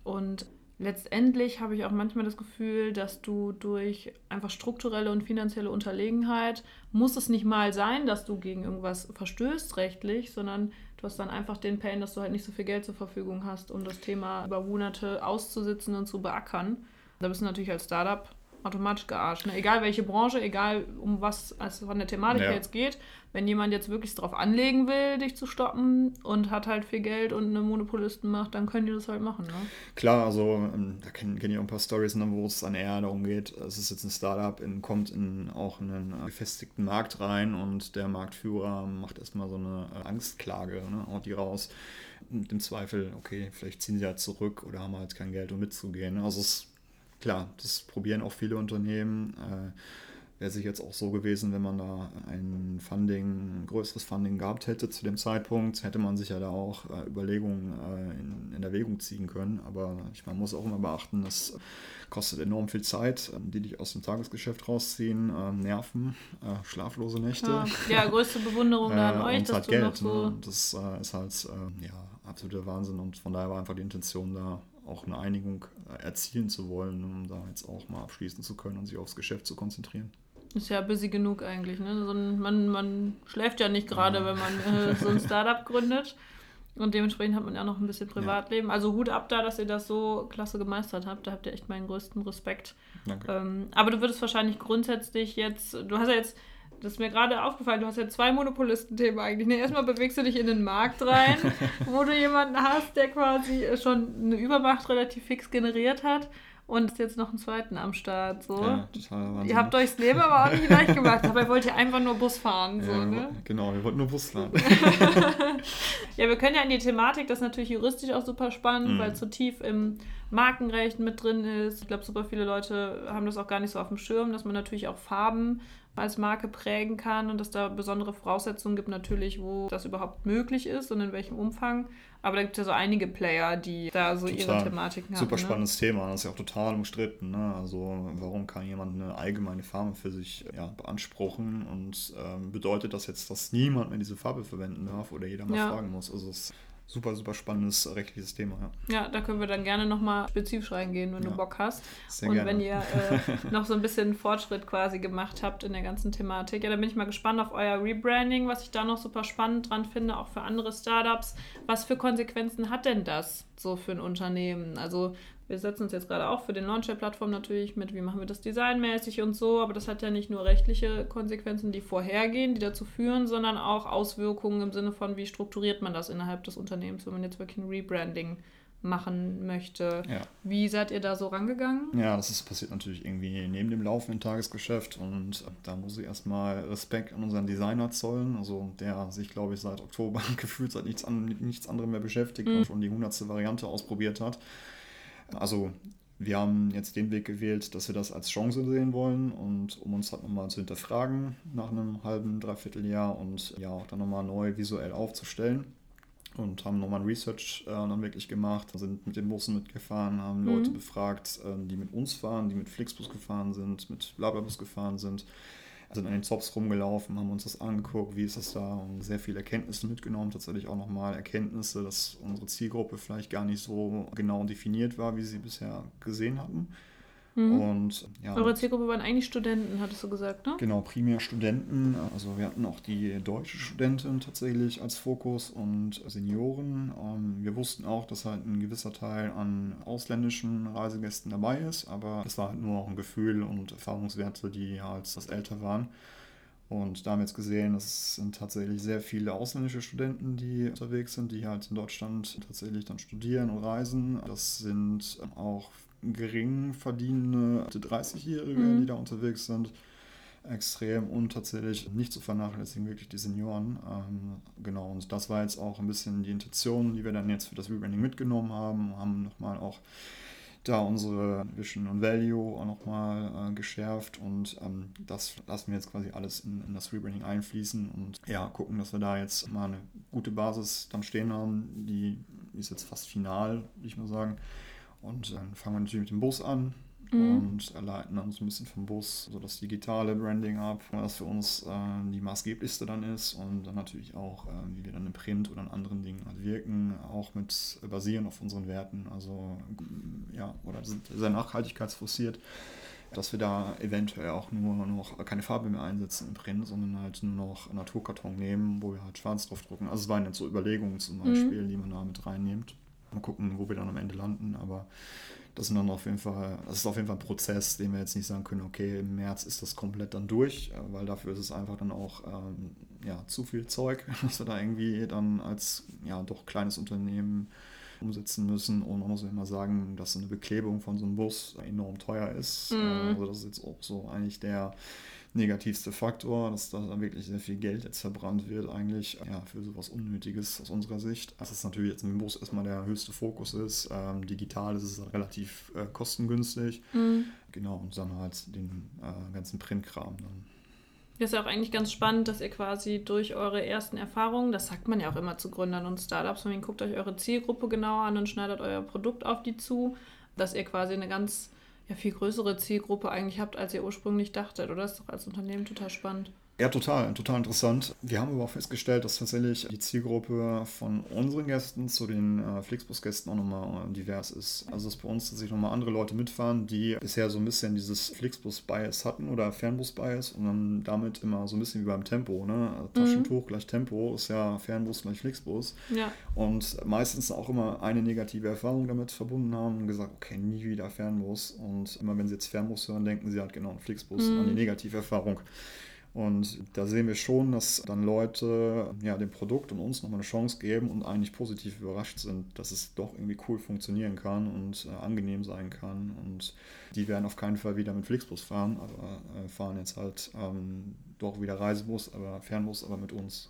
Und letztendlich habe ich auch manchmal das Gefühl, dass du durch einfach strukturelle und finanzielle Unterlegenheit, muss es nicht mal sein, dass du gegen irgendwas verstößt rechtlich, sondern Du hast dann einfach den Pain, dass du halt nicht so viel Geld zur Verfügung hast, um das Thema über Monate auszusitzen und zu beackern. Da bist du natürlich als Startup automatisch gearscht. Ne? Egal welche Branche, egal um was es von der Thematik ja. jetzt geht. Wenn jemand jetzt wirklich darauf anlegen will, dich zu stoppen und hat halt viel Geld und eine Monopolisten macht, dann können die das halt machen. Ne? Klar, also ähm, da kennen kenn ich auch ein paar Stories, ne, wo es dann eher darum geht, es ist jetzt ein Startup, in, kommt in auch einen äh, gefestigten Markt rein und der Marktführer macht erstmal so eine äh, Angstklage, ne, haut die raus. Mit dem Zweifel, okay, vielleicht ziehen sie halt zurück oder haben halt kein Geld, um mitzugehen. Also es klar, das probieren auch viele Unternehmen. Äh, Wäre sich jetzt auch so gewesen, wenn man da ein Funding, ein größeres Funding gehabt hätte zu dem Zeitpunkt, hätte man sich ja da auch äh, Überlegungen äh, in, in, Erwägung ziehen können. Aber ich, man muss auch immer beachten, das kostet enorm viel Zeit, äh, die dich aus dem Tagesgeschäft rausziehen, äh, Nerven, äh, schlaflose Nächte. Ja, ja, größte Bewunderung da an euch, dass halt du Geld, noch so... Ne? Das ist halt ja, absoluter Wahnsinn und von daher war einfach die Intention da, auch eine Einigung erzielen zu wollen, um da jetzt auch mal abschließen zu können und sich aufs Geschäft zu konzentrieren. Ist ja busy genug eigentlich. Ne? So ein, man, man schläft ja nicht gerade, ja. wenn man äh, *laughs* so ein Startup gründet. Und dementsprechend hat man ja noch ein bisschen Privatleben. Ja. Also Hut ab da, dass ihr das so klasse gemeistert habt. Da habt ihr echt meinen größten Respekt. Danke. Ähm, aber du würdest wahrscheinlich grundsätzlich jetzt, du hast ja jetzt das ist mir gerade aufgefallen, du hast ja zwei Monopolistenthemen eigentlich. Ne? Erstmal bewegst du dich in den Markt rein, *laughs* wo du jemanden hast, der quasi schon eine Übermacht relativ fix generiert hat und ist jetzt noch einen zweiten am Start. So. Ja, total Ihr habt euch das Leben aber auch nicht leicht gemacht. Dabei wollt ihr einfach nur Bus fahren. So, ja, ne? Genau, wir wollten nur Bus fahren. *laughs* ja, wir können ja in die Thematik, das ist natürlich juristisch auch super spannend, mhm. weil es so tief im Markenrecht mit drin ist. Ich glaube, super viele Leute haben das auch gar nicht so auf dem Schirm, dass man natürlich auch Farben als Marke prägen kann und dass da besondere Voraussetzungen gibt natürlich, wo das überhaupt möglich ist und in welchem Umfang. Aber da gibt es ja so einige Player, die da so total. ihre Thematiken haben. Super ne? spannendes ne? Thema, das ist ja auch total umstritten. Ne? Also warum kann jemand eine allgemeine Farbe für sich ja, beanspruchen und ähm, bedeutet das jetzt, dass niemand mehr diese Farbe verwenden darf oder jeder mal ja. fragen muss? Also es super, super spannendes rechtliches Thema. Ja, ja da können wir dann gerne nochmal spezifisch reingehen, wenn ja, du Bock hast. Sehr und gerne. wenn ihr äh, *laughs* noch so ein bisschen Fortschritt quasi gemacht habt in der ganzen Thematik. Ja, da bin ich mal gespannt auf euer Rebranding, was ich da noch super spannend dran finde, auch für andere Startups. Was für Konsequenzen hat denn das so für ein Unternehmen? Also wir setzen uns jetzt gerade auch für den Launch der Plattform natürlich mit, wie machen wir das designmäßig und so, aber das hat ja nicht nur rechtliche Konsequenzen, die vorhergehen, die dazu führen, sondern auch Auswirkungen im Sinne von, wie strukturiert man das innerhalb des Unternehmens, wenn man jetzt wirklich ein Rebranding machen möchte. Ja. Wie seid ihr da so rangegangen? Ja, das ist passiert natürlich irgendwie neben dem laufenden Tagesgeschäft und da muss ich erstmal Respekt an unseren Designer zollen, also der sich, glaube ich, seit Oktober *laughs* gefühlt seit nichts, an, nichts anderem mehr beschäftigt mhm. und schon die hundertste Variante ausprobiert hat. Also wir haben jetzt den Weg gewählt, dass wir das als Chance sehen wollen und um uns halt nochmal zu hinterfragen nach einem halben, dreiviertel Jahr und ja auch dann nochmal neu visuell aufzustellen und haben nochmal ein Research äh, dann wirklich gemacht, sind mit den Bussen mitgefahren, haben mhm. Leute befragt, äh, die mit uns fahren, die mit Flixbus gefahren sind, mit Blablabus gefahren sind, sind an den Zops rumgelaufen, haben uns das angeguckt, wie ist das da und sehr viele Erkenntnisse mitgenommen, tatsächlich auch nochmal Erkenntnisse, dass unsere Zielgruppe vielleicht gar nicht so genau definiert war, wie sie bisher gesehen hatten. Mhm. Und, ja, Eure Zielgruppe waren eigentlich Studenten, hattest du gesagt, ne? Genau, primär Studenten. Also wir hatten auch die deutsche Studentin tatsächlich als Fokus und Senioren. Ähm, wir wussten auch, dass halt ein gewisser Teil an ausländischen Reisegästen dabei ist, aber es war halt nur auch ein Gefühl und Erfahrungswerte, die halt das älter waren. Und da haben wir jetzt gesehen, es sind tatsächlich sehr viele ausländische Studenten, die unterwegs sind, die halt in Deutschland tatsächlich dann studieren und reisen. Das sind auch gering verdienende 30-Jährige, mhm. die da unterwegs sind. Extrem und tatsächlich nicht zu vernachlässigen, wirklich die Senioren. Ähm, genau, und das war jetzt auch ein bisschen die Intention, die wir dann jetzt für das Rebranding mitgenommen haben, haben nochmal auch da unsere Vision und Value auch nochmal äh, geschärft und ähm, das lassen wir jetzt quasi alles in, in, das Rebranding einfließen und ja, gucken, dass wir da jetzt mal eine gute Basis dann stehen haben. Die ist jetzt fast final, würde ich mal sagen. Und dann fangen wir natürlich mit dem Bus an mhm. und leiten dann so ein bisschen vom Bus so das digitale Branding ab, was für uns äh, die maßgeblichste dann ist und dann natürlich auch, äh, wie wir dann im Print oder an anderen Dingen halt wirken, auch mit basieren auf unseren Werten, also ja, oder sind sehr nachhaltigkeitsfokussiert. dass wir da eventuell auch nur noch keine Farbe mehr einsetzen im Print, sondern halt nur noch Naturkarton nehmen, wo wir halt schwarz drauf drucken. Also es waren jetzt so Überlegungen zum Beispiel, mhm. die man da mit reinnimmt. Mal gucken, wo wir dann am Ende landen, aber das sind dann auf jeden Fall, das ist auf jeden Fall ein Prozess, den wir jetzt nicht sagen können, okay, im März ist das komplett dann durch, äh, weil dafür ist es einfach dann auch ähm, ja, zu viel Zeug, *laughs* dass wir da irgendwie dann als ja doch kleines Unternehmen umsetzen müssen. Und man muss ja immer sagen, dass eine Beklebung von so einem Bus enorm teuer ist. Mhm. Also das ist jetzt auch so eigentlich der negativste Faktor, dass da wirklich sehr viel Geld jetzt verbrannt wird, eigentlich ja, für sowas Unnötiges aus unserer Sicht. Das ist natürlich jetzt im Bus erstmal der höchste Fokus ist. Ähm, digital ist es relativ äh, kostengünstig. Mhm. Genau, und dann halt den äh, ganzen Printkram dann. Das ist ja auch eigentlich ganz spannend, dass ihr quasi durch eure ersten Erfahrungen, das sagt man ja auch immer zu Gründern und Startups, man guckt euch eure Zielgruppe genauer an und schneidet euer Produkt auf die zu, dass ihr quasi eine ganz ja, viel größere Zielgruppe eigentlich habt, als ihr ursprünglich dachtet, oder? Das ist doch als Unternehmen total spannend. Ja, total, total interessant. Wir haben aber auch festgestellt, dass tatsächlich die Zielgruppe von unseren Gästen zu den äh, Flixbus-Gästen auch nochmal äh, divers ist. Also dass bei uns tatsächlich nochmal andere Leute mitfahren, die bisher so ein bisschen dieses Flixbus-Bias hatten oder Fernbus-Bias und dann damit immer so ein bisschen wie beim Tempo. Ne? Also Taschentuch mhm. gleich Tempo ist ja Fernbus gleich Flixbus. Ja. Und meistens auch immer eine negative Erfahrung damit verbunden haben und gesagt, okay, nie wieder Fernbus. Und immer wenn sie jetzt Fernbus hören, denken sie halt genau an Flixbus, mhm. an die negative Erfahrung. Und da sehen wir schon, dass dann Leute ja, dem Produkt und uns nochmal eine Chance geben und eigentlich positiv überrascht sind, dass es doch irgendwie cool funktionieren kann und äh, angenehm sein kann. Und die werden auf keinen Fall wieder mit Flixbus fahren, aber äh, fahren jetzt halt ähm, doch wieder Reisebus, aber Fernbus, aber mit uns.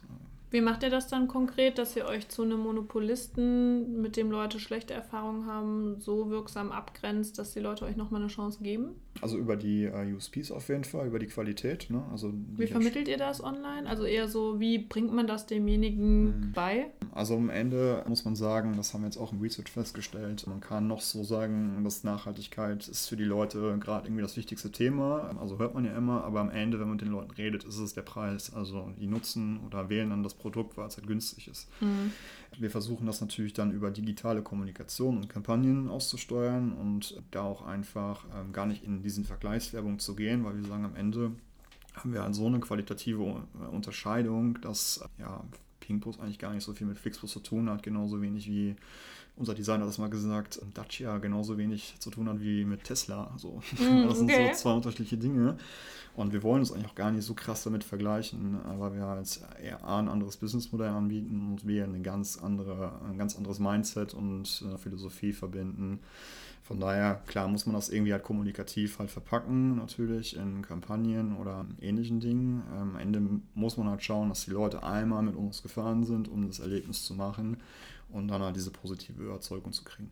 Wie macht ihr das dann konkret, dass ihr euch zu einem Monopolisten, mit dem Leute schlechte Erfahrungen haben, so wirksam abgrenzt, dass die Leute euch nochmal eine Chance geben? Also über die äh, USPs auf jeden Fall, über die Qualität. Ne? Also wie vermittelt ihr das online? Also eher so, wie bringt man das demjenigen mhm. bei? Also am Ende muss man sagen, das haben wir jetzt auch im Research festgestellt, man kann noch so sagen, dass Nachhaltigkeit ist für die Leute gerade irgendwie das wichtigste Thema. Also hört man ja immer, aber am Ende, wenn man mit den Leuten redet, ist es der Preis. Also die nutzen oder wählen dann das Produkt, weil es halt günstig ist. Mhm. Wir versuchen das natürlich dann über digitale Kommunikation und Kampagnen auszusteuern und da auch einfach ähm, gar nicht in diesen Vergleichswerbung zu gehen, weil wir sagen, am Ende haben wir halt so eine qualitative äh, Unterscheidung, dass ja, Pinkbus eigentlich gar nicht so viel mit Flixbus zu tun hat, genauso wenig wie unser Designer hat das mal gesagt, Dacia genauso wenig zu tun hat wie mit Tesla. So. *laughs* Mm, das sind okay. so zwei unterschiedliche Dinge. Und wir wollen uns eigentlich auch gar nicht so krass damit vergleichen, weil wir halt eher A, ein anderes Businessmodell anbieten und wir eine ganz andere, ein ganz anderes Mindset und äh, Philosophie verbinden. Von daher, klar, muss man das irgendwie halt kommunikativ halt verpacken, natürlich in Kampagnen oder ähnlichen Dingen. Am Ende muss man halt schauen, dass die Leute einmal mit uns gefahren sind, um das Erlebnis zu machen und dann halt diese positive Überzeugung zu kriegen.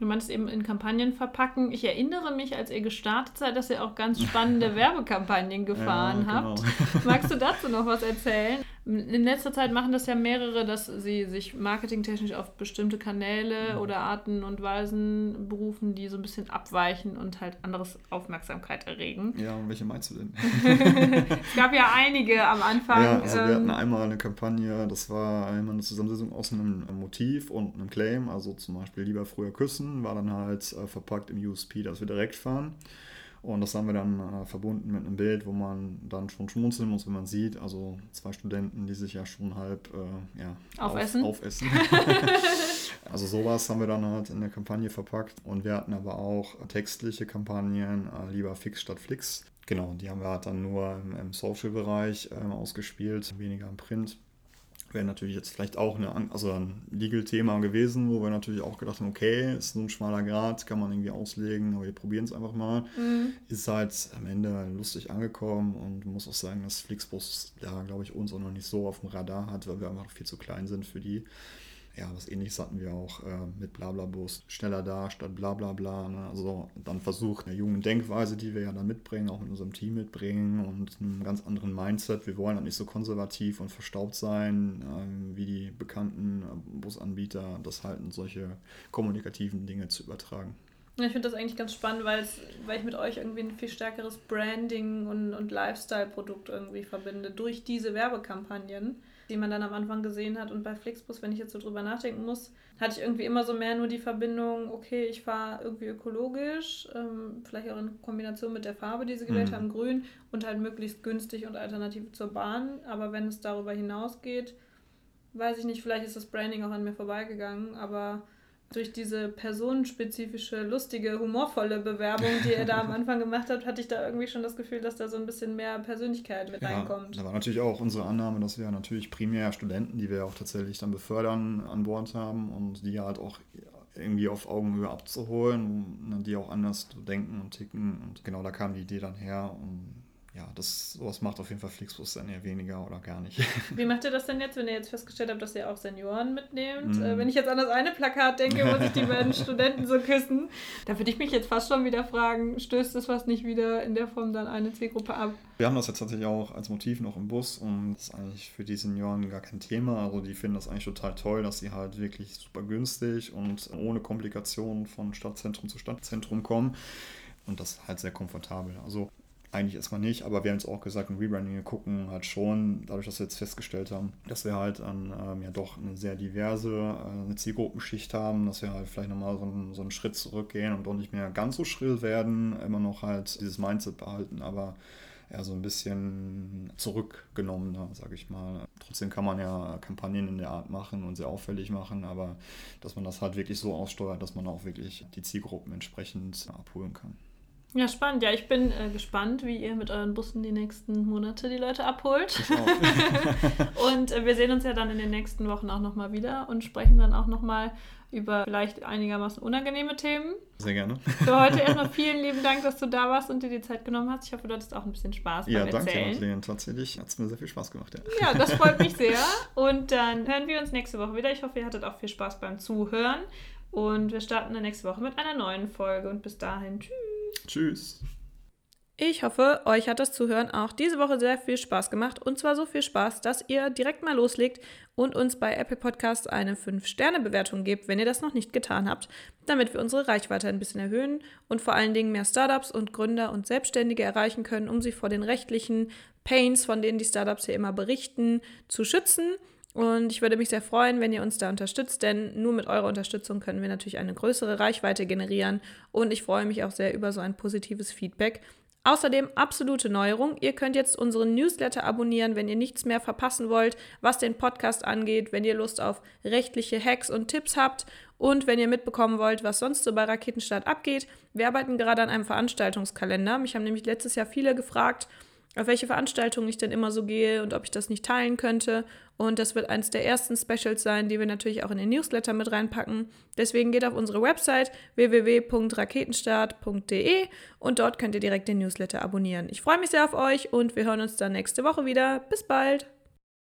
Du meinst eben in Kampagnen verpacken. Ich erinnere mich, als ihr gestartet seid, dass ihr auch ganz spannende *laughs* Werbekampagnen gefahren ja, genau. habt. Magst du dazu noch was erzählen? In letzter Zeit machen das ja mehrere, dass sie sich marketingtechnisch auf bestimmte Kanäle oder Arten und Weisen berufen, die so ein bisschen abweichen und halt anderes Aufmerksamkeit erregen. Ja, und welche meinst du denn? *laughs* es gab ja einige am Anfang. Ja, also ähm, wir hatten einmal eine Kampagne, das war einmal eine Zusammensetzung aus einem Motiv und einem Claim, also zum Beispiel lieber früher küssen, war dann halt äh, verpackt im USP, dass wir direkt fahren. Und das haben wir dann äh, verbunden mit einem Bild, wo man dann schon schmunzeln muss, wenn man sieht, also zwei Studenten, die sich ja schon halb äh, ja, aufessen. Auf, *laughs* aufessen. also sowas haben wir dann halt in der Kampagne verpackt. Und wir hatten aber auch textliche Kampagnen, äh, lieber Fix statt Flix. Genau, die haben wir halt dann nur im, im Social-Bereich ähm, ausgespielt, weniger im Print wäre natürlich jetzt vielleicht auch eine, also ein Legal-Thema gewesen, wo wir natürlich auch gedacht haben, okay, ist ein schmaler Grad, kann man irgendwie auslegen, aber wir probieren es einfach mal. Mhm. Ist halt am Ende lustig angekommen und muss auch sagen, dass Flixbus da, glaube ich, uns auch noch nicht so auf dem Radar hat, weil wir einfach viel zu klein sind für die ja, was ähnliches hatten wir auch äh, mit Blablabus, schneller da statt Blablabla. Ne? Also dann versucht eine junge Denkweise, die wir ja dann mitbringen, auch mit unserem Team mitbringen und einem ganz anderen Mindset. Wir wollen halt nicht so konservativ und verstaubt sein äh, wie die bekannten äh, Busanbieter, das halt in solche kommunikativen Dinge zu übertragen. Ich finde das eigentlich ganz spannend, weil ich mit euch irgendwie ein viel stärkeres Branding und, und Lifestyle-Produkt irgendwie verbinde durch diese Werbekampagnen die man dann am Anfang gesehen hat. Und bei Flixbus, wenn ich jetzt so drüber nachdenken muss, hatte ich irgendwie immer so mehr nur die Verbindung, okay, ich fahre irgendwie ökologisch, ähm, vielleicht auch in Kombination mit der Farbe, die sie gewählt mhm. haben, grün und halt möglichst günstig und alternativ zur Bahn. Aber wenn es darüber hinausgeht, weiß ich nicht, vielleicht ist das Branding auch an mir vorbeigegangen, aber durch diese personenspezifische, lustige, humorvolle Bewerbung, die er da am *laughs* Anfang gemacht hat, hatte ich da irgendwie schon das Gefühl, dass da so ein bisschen mehr Persönlichkeit mit ja, reinkommt. Da war natürlich auch unsere Annahme, dass wir natürlich primär Studenten, die wir auch tatsächlich dann befördern, an Bord haben und die halt auch irgendwie auf Augenhöhe abzuholen, ne, die auch anders denken und ticken. Und genau da kam die Idee dann her. Und ja, das sowas macht auf jeden Fall Flixbus dann eher weniger oder gar nicht. *laughs* Wie macht ihr das denn jetzt, wenn ihr jetzt festgestellt habt, dass ihr auch Senioren mitnehmt? Mm. wenn ich jetzt an das eine Plakat denke, wo sich die *laughs* beiden Studenten so küssen, da würde ich mich jetzt fast schon wieder fragen, stößt das was nicht wieder in der Form dann eine Zielgruppe ab? Wir haben das jetzt tatsächlich auch als Motiv noch im Bus und das ist eigentlich für die Senioren gar kein Thema. Also die finden das eigentlich total toll, dass sie halt wirklich super günstig und ohne Komplikationen von Stadtzentrum zu Stadtzentrum kommen und das halt sehr komfortabel. Also eigentlich erstmal nicht, aber wir haben es auch gesagt, im Rebranding, gucken halt schon, dadurch, dass wir jetzt festgestellt haben, dass wir halt an ähm, ja doch eine sehr diverse äh, eine Zielgruppenschicht haben, dass wir halt vielleicht nochmal so, einen, so einen Schritt zurückgehen und auch nicht mehr ganz so schrill werden, immer noch halt dieses Mindset behalten, aber eher so ein bisschen zurückgenommener, sage ich mal. Trotzdem kann man ja Kampagnen in der Art machen und sehr auffällig machen, aber dass man das halt wirklich so aussteuert, dass man auch wirklich die Zielgruppen entsprechend abholen kann. Ja, spannend. Ja, ich bin äh, gespannt, wie ihr mit euren Bussen die nächsten Monate die Leute abholt. *laughs* und äh, wir sehen uns ja dann in den nächsten Wochen auch nochmal wieder und sprechen dann auch nochmal über vielleicht einigermaßen unangenehme Themen. Sehr gerne. Für heute erstmal vielen lieben Dank, dass du da warst und dir die Zeit genommen hast. Ich hoffe, du hattest auch ein bisschen Spaß ja, beim Erzählen. Ja, danke, Madeleine. Tatsächlich hat es mir sehr viel Spaß gemacht. Ja. ja, das freut mich *laughs* sehr. Und dann hören wir uns nächste Woche wieder. Ich hoffe, ihr hattet auch viel Spaß beim Zuhören. Und wir starten dann nächste Woche mit einer neuen Folge. Und bis dahin, tschüss. Tschüss. Ich hoffe, euch hat das Zuhören auch diese Woche sehr viel Spaß gemacht. Und zwar so viel Spaß, dass ihr direkt mal loslegt und uns bei Apple Podcasts eine 5-Sterne-Bewertung gebt, wenn ihr das noch nicht getan habt, damit wir unsere Reichweite ein bisschen erhöhen und vor allen Dingen mehr Startups und Gründer und Selbstständige erreichen können, um sie vor den rechtlichen Pains, von denen die Startups hier immer berichten, zu schützen und ich würde mich sehr freuen, wenn ihr uns da unterstützt, denn nur mit eurer Unterstützung können wir natürlich eine größere Reichweite generieren. Und ich freue mich auch sehr über so ein positives Feedback. Außerdem absolute Neuerung. Ihr könnt jetzt unseren Newsletter abonnieren, wenn ihr nichts mehr verpassen wollt, was den Podcast angeht, wenn ihr Lust auf rechtliche Hacks und Tipps habt und wenn ihr mitbekommen wollt, was sonst so bei Raketenstart abgeht. Wir arbeiten gerade an einem Veranstaltungskalender. Mich haben nämlich letztes Jahr viele gefragt, auf welche Veranstaltungen ich denn immer so gehe und ob ich das nicht teilen könnte. Und das wird eines der ersten Specials sein, die wir natürlich auch in den Newsletter mit reinpacken. Deswegen geht auf unsere Website www.raketenstart.de und dort könnt ihr direkt den Newsletter abonnieren. Ich freue mich sehr auf euch und wir hören uns dann nächste Woche wieder. Bis bald!